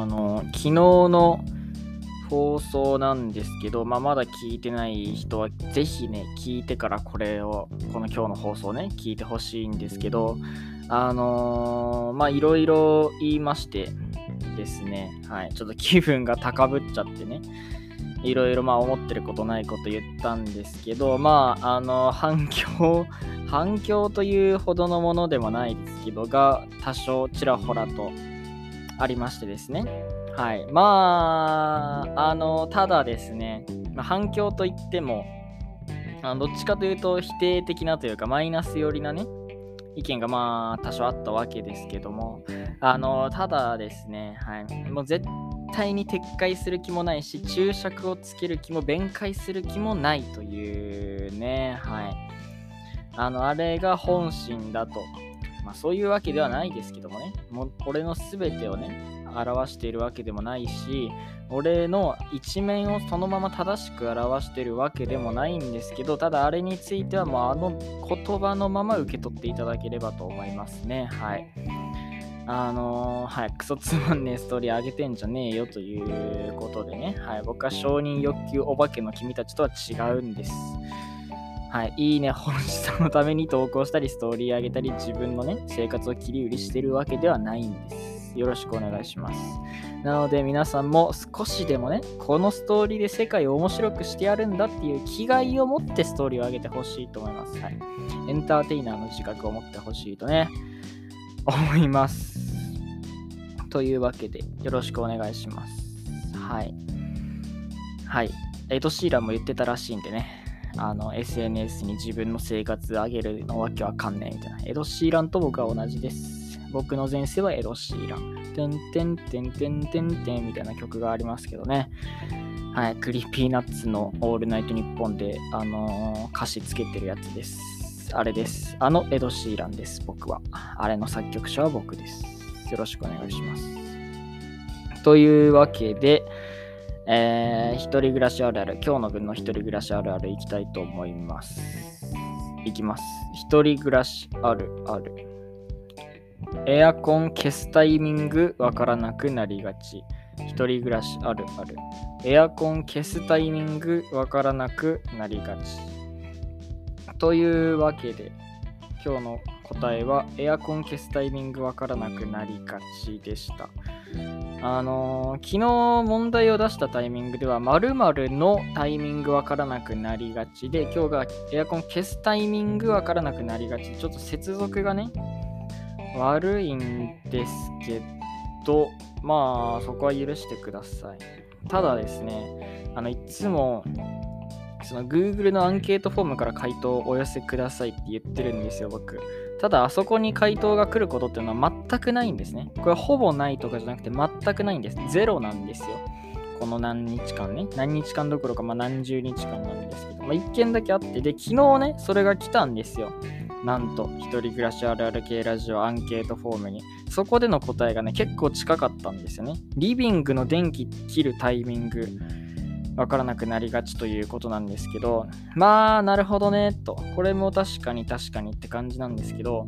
あの、昨日の放送なんですけど、まあ、まだ聞いてない人は、ぜひね、聞いてからこれを、この今日の放送ね、聞いてほしいんですけど、あのー、まあ、いろいろ言いましてですね、はい、ちょっと気分が高ぶっちゃってね、いろいろまあ思ってることないこと言ったんですけど、まあ、あの、反響、反響というほどのものでもないですけど、が多少ちらほらとありましてですね。はい。まあ、あの、ただですね、ま、反響といっても、あどっちかというと否定的なというか、マイナス寄りなね、意見がまあ多少あったわけですけども、あの、ただですね、はい。もう絶対に撤回する気もないし、注釈をつける気も、弁解する気もないというね、はい。あの、あれが本心だと。まあそういうわけではないですけどもね、もう俺の全てをね、表しているわけでもないし俺の一面をそのまま正しく表しているわけでもないんですけどただあれについてはもうあの言葉のまま受け取っていただければと思いますね。はい。あのー、はい、クソつまんねえストーリーあげてんじゃねえよということでね、はい、僕は承認欲求お化けの君たちとは違うんです。はい、いいね、本質のために投稿したり、ストーリーあげたり、自分のね、生活を切り売りしてるわけではないんです。。よろしくお願いします。なので皆さんも少しでもね、このストーリーで世界を面白くしてやるんだっていう気概を持ってストーリーを上げてほしいと思います。はい。エンターテイナーの自覚を持ってほしいとね、思います。というわけで、よろしくお願いします。はい。はい。エド・シーランも言ってたらしいんでね、あの、SNS に自分の生活上げるのわけわかんねえみたいな。エド・シーランと僕は同じです。僕の前世はエド・シーラン。てんてんてんてんてんてんみたいな曲がありますけどね。はい、 Creepy Nuts のオールナイトニッポンで、あのー、歌詞つけてるやつです。あれです。あのエド・シーランです、僕は。あれの作曲者は僕です。よろしくお願いします。というわけで、えー、一人暮らしあるある、今日の分の一人暮らしあるあるいきたいと思います。いきます。一人暮らしあるある。エアコン消すタイミングわからなくなりがち。一人暮らしあるある。エアコン消すタイミングわからなくなりがち。というわけで、今日の答えはエアコン消すタイミングわからなくなりがちでした。あのー、昨日問題を出したタイミングでは〇〇のタイミングわからなくなりがちで今日がエアコン消すタイミングわからなくなりがちちょっと接続がね悪いんですけど、まあ、そこは許してください。ただですね、あの、いつも、その Google のアンケートフォームから回答をお寄せくださいって言ってるんですよ、僕。ただ、あそこに回答が来ることっていうのは全くないんですね。これほぼないとかじゃなくて全くないんです。ゼロなんですよ。この何日間ね。何日間どころか、まあ、何十日間なんですけど、まあ、1件だけあって、で、昨日ね、それが来たんですよ。なんと、一人暮らしあるある系ラジオアンケートフォームに、そこでの答えがね、結構近かったんですよね。リビングの電気切るタイミング、わからなくなりがちということなんですけど、まあ、なるほどね、と。これも確かに確かにって感じなんですけど、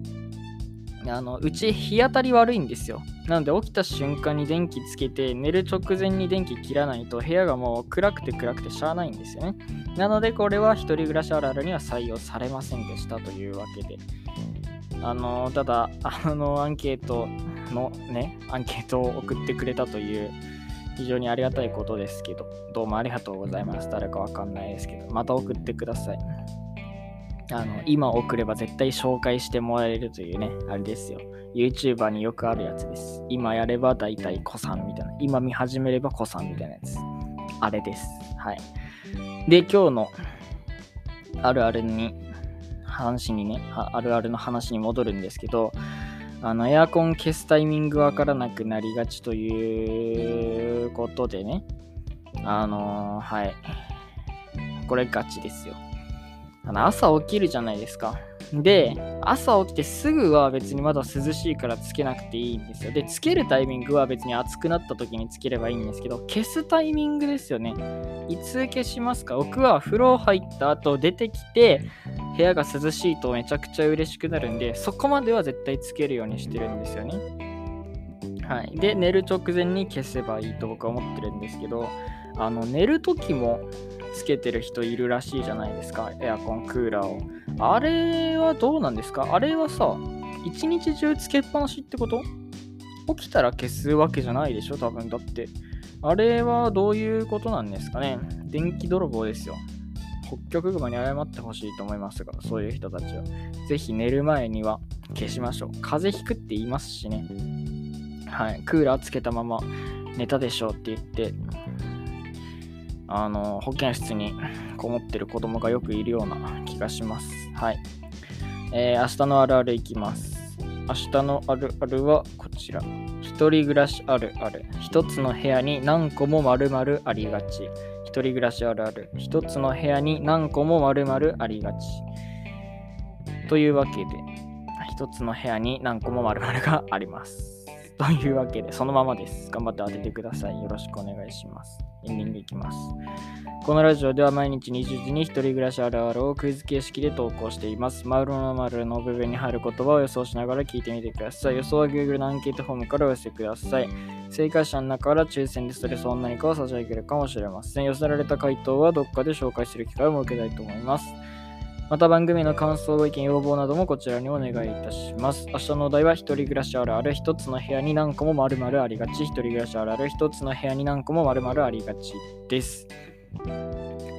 あのうち日当たり悪いんですよ。なので起きた瞬間に電気つけて寝る直前に電気切らないと部屋がもう暗くて暗くてしゃあないんですよね。なのでこれは一人暮らしあるあるには採用されませんでしたというわけで。あのただ、あのアンケートのね、アンケートを送ってくれたという非常にありがたいことですけど、どうもありがとうございます。誰かわかんないですけど、また送ってください。あの、今送れば絶対紹介してもらえるというね、あれですよ。YouTuber によくあるやつです。今やれば大体子さんみたいな。今見始めれば子さんみたいなやつ。あれです。はい。で、今日のあるあるに、話にね、あるあるの話に戻るんですけど、あの、エアコン消すタイミングわからなくなりがちということでね、あのー、はい。これガチですよ。あの朝起きるじゃないですか。で、朝起きてすぐは別にまだ涼しいからつけなくていいんですよ。で、つけるタイミングは別に暑くなった時につければいいんですけど、消すタイミングですよね。いつ消しますか？僕は風呂入った後出てきて、部屋が涼しいとめちゃくちゃ嬉しくなるんで、そこまでは絶対つけるようにしてるんですよね。はい。で、寝る直前に消せばいいと僕は思ってるんですけど、あの、寝るときもつけてる人いるらしいじゃないですか。エアコン、クーラーを。あれはどうなんですか？あれはさ、一日中つけっぱなしってこと？起きたら消すわけじゃないでしょ多分だって。あれはどういうことなんですかね電気泥棒ですよ。北極熊に謝ってほしいと思いますが、そういう人たちは。ぜひ寝る前には消しましょう。風邪ひくって言いますしね。はい。クーラーつけたまま寝たでしょうって言って、あの、保健室にこもってる子供がよくいるような気がします。はい。えー、明日のあるあるいきます。明日のあるあるはこちら。一人暮らしあるある。一つの部屋に何個も丸々ありがち。人暮らしあるある。一つの部屋に何個も丸々ありがち。というわけで、一つの部屋に何個も丸々があります。というわけで、そのままです。頑張って当ててください。よろしくお願いします。エンディングいきます。このラジオでは毎日20時に一人暮らしあるあるをクイズ形式で投稿しています。マウロの丸の部分に入る言葉を予想しながら聞いてみてください。予想は Google のアンケートフォームからお寄せください。正解者の中から抽選でストレスを何かを差し上げるかもしれません。寄せられた回答はどっかで紹介する機会を設けたいと思います。また番組の感想、ご意見、要望などもこちらにお願いいたします。明日のお題は一人暮らしあるある一つの部屋に何個も丸々ありがち。一人暮らしあるある一つの部屋に何個も丸々ありがちです。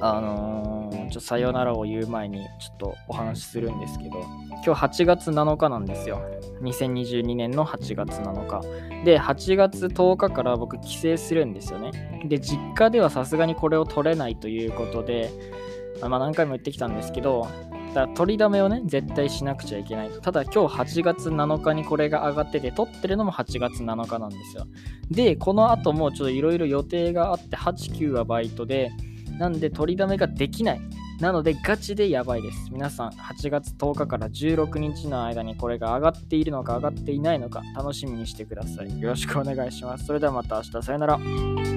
あのー、ちょさよならを言う前にちょっとお話しするんですけど、今日8月7日なんですよ。2022年の8月7日。で、8月10日から僕帰省するんですよね。で、実家ではさすがにこれを取れないということで、まあ、何回も言ってきたんですけど、だ取りだめをね、絶対しなくちゃいけないと。ただ今日8月7日にこれが上がってて、撮ってるのも8月7日なんですよ。で、この後もちょっといろいろ予定があって、8、9はバイトで、なんで取りだめができない。なのでガチでやばいです。皆さん、8月10日から16日の間にこれが上がっているのか上がっていないのか楽しみにしてください。よろしくお願いします。それではまた明日、さよなら。